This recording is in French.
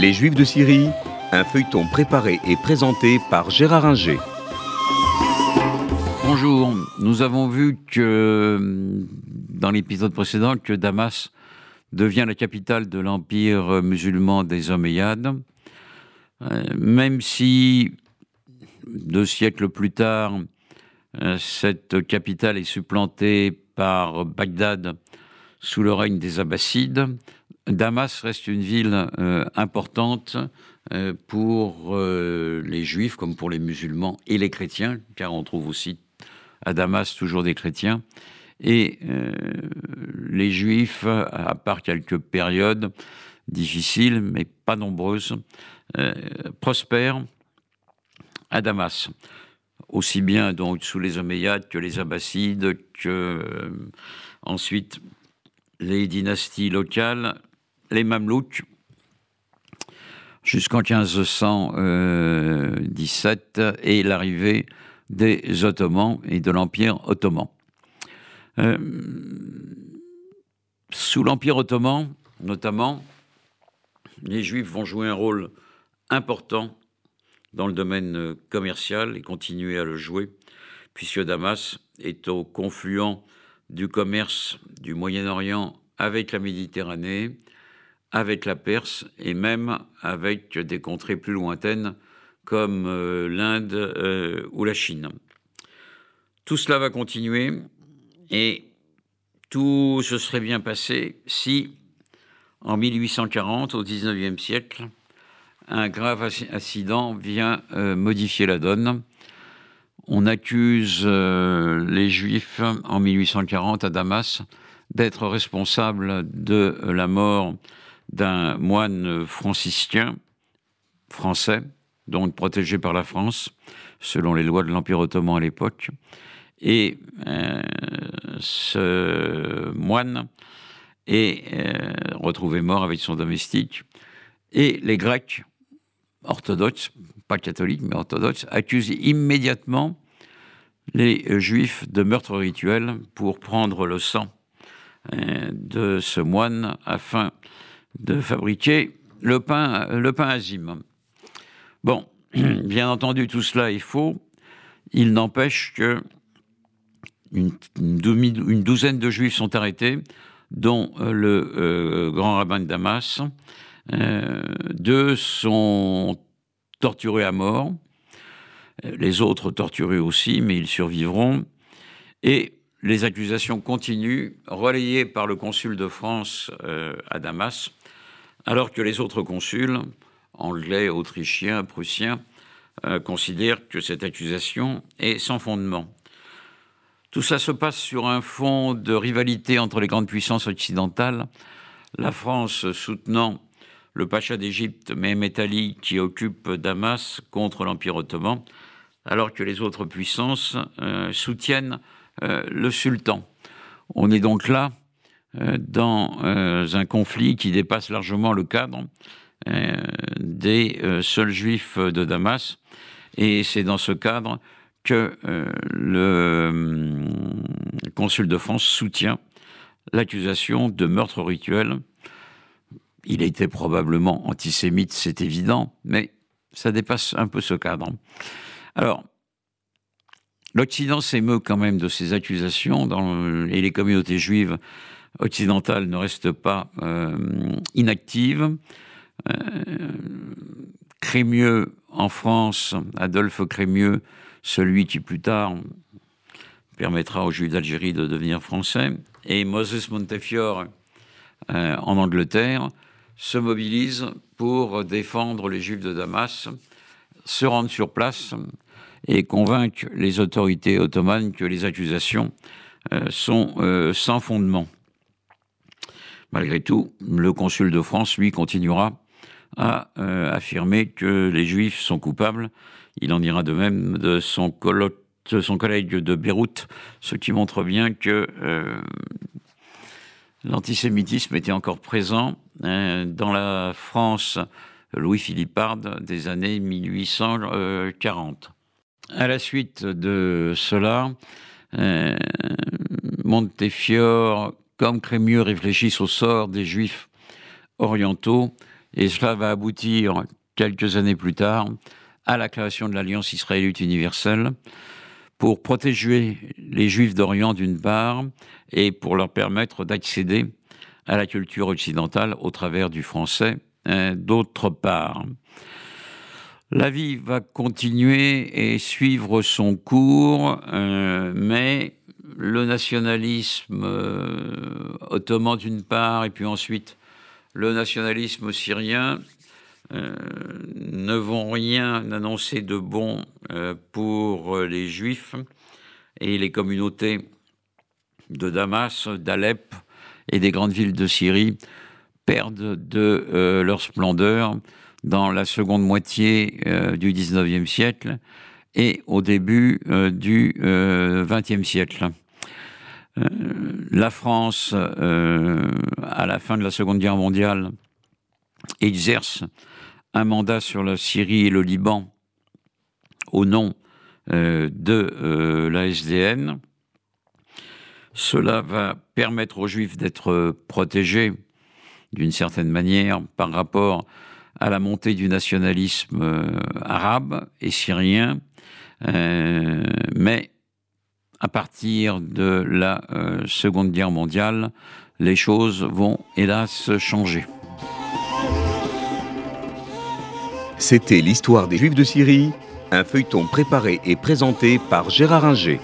Les Juifs de Syrie, un feuilleton préparé et présenté par Gérard Inger. Bonjour, nous avons vu que dans l'épisode précédent que Damas devient la capitale de l'empire musulman des Omeyyades, euh, même si deux siècles plus tard, euh, cette capitale est supplantée par Bagdad sous le règne des Abbassides, Damas reste une ville euh, importante pour les juifs comme pour les musulmans et les chrétiens, car on trouve aussi à Damas toujours des chrétiens. Et les juifs, à part quelques périodes difficiles, mais pas nombreuses, euh, prospère à Damas, aussi bien donc sous les Omeyyades que les Abbassides, que euh, ensuite les dynasties locales, les Mamelouks, jusqu'en 1517 et l'arrivée des Ottomans et de l'Empire ottoman. Euh, sous l'Empire ottoman, notamment, les Juifs vont jouer un rôle important dans le domaine commercial et continuer à le jouer, puisque Damas est au confluent du commerce du Moyen-Orient avec la Méditerranée, avec la Perse et même avec des contrées plus lointaines comme euh, l'Inde euh, ou la Chine. Tout cela va continuer et tout se serait bien passé si, en 1840, au XIXe siècle, un grave accident vient euh, modifier la donne. On accuse euh, les Juifs en 1840 à Damas d'être responsables de la mort d'un moine franciscain français, donc protégé par la France, selon les lois de l'Empire ottoman à l'époque. Et euh, ce moine est retrouvé mort avec son domestique. Et les Grecs orthodoxes, pas catholiques, mais orthodoxes, accusent immédiatement les euh, juifs de meurtre rituel pour prendre le sang euh, de ce moine afin de fabriquer le pain, le azime. Bon, bien entendu, tout cela est faux. Il n'empêche que une, douzaine de juifs sont arrêtés, dont euh, le grand rabbin de Damas, euh, deux sont torturés à mort, les autres torturés aussi, mais ils survivront. Et les accusations continuent, relayées par le consul de France euh, à Damas, alors que les autres consuls, anglais, autrichiens, prussiens, euh, considèrent que cette accusation est sans fondement. Tout ça se passe sur un fond de rivalité entre les grandes puissances occidentales, la France soutenant le pacha d'Égypte, Mehmet Ali, qui occupe Damas contre l'Empire ottoman, alors que les autres puissances euh, soutiennent euh, le sultan. On est donc là euh, dans un conflit qui dépasse largement le cadre des seuls juifs de Damas, et c'est dans ce cadre que le consul de France soutient l'accusation de meurtre rituel il était probablement antisémite, c'est évident, mais ça dépasse un peu ce cadre. Alors, l'Occident s'émeut quand même de ces accusations et les communautés juives occidentales ne restent pas euh, inactives. Euh, Crémieux en France, Adolphe Crémieux, celui qui plus tard permettra aux Juifs d'Algérie de devenir français, et Moses Montefiore euh, en Angleterre, se mobilisent pour défendre les Juifs de Damas, se rendent sur place et convaincre les autorités ottomanes que les accusations euh, sont euh, sans fondement. Malgré tout, le consul de France, lui, continuera à euh, affirmer que les Juifs sont coupables. Il en ira de même de son, de son collègue de Beyrouth, ce qui montre bien que l'antisémitisme était encore présent hein, dans la France Louis-Philipparde des années 1840. À la suite de cela, euh, Montefiore, comme Crémieux, réfléchissent au sort des Juifs orientaux Et cela va aboutir quelques années plus tard à la création de l'Alliance israélite universelle pour protéger les Juifs d'Orient d'une part et pour leur permettre d'accéder à la culture occidentale au travers du français hein, d'autre part. La vie va continuer et suivre son cours, euh, mais le nationalisme euh, ottoman d'une part, et puis ensuite le nationalisme syrien, euh, ne vont rien annoncer de bon pour les juifs et les communautés de Damas, d'Alep et des grandes villes de Syrie perdent de leur splendeur dans la seconde moitié euh, du 19e siècle et au début euh, du 20e euh, siècle. la France, à la fin de la Seconde Guerre mondiale, exerce un mandat sur la Syrie et le Liban au nom de la SDN. Cela va permettre aux Juifs d'être protégés d'une certaine manière par rapport à la montée du nationalisme euh, arabe et syrien, euh, mais à partir de la euh, Seconde Guerre mondiale, les choses vont hélas changer. C'était l'histoire des Juifs de Syrie, un feuilleton préparé et présenté par Gérard Inger.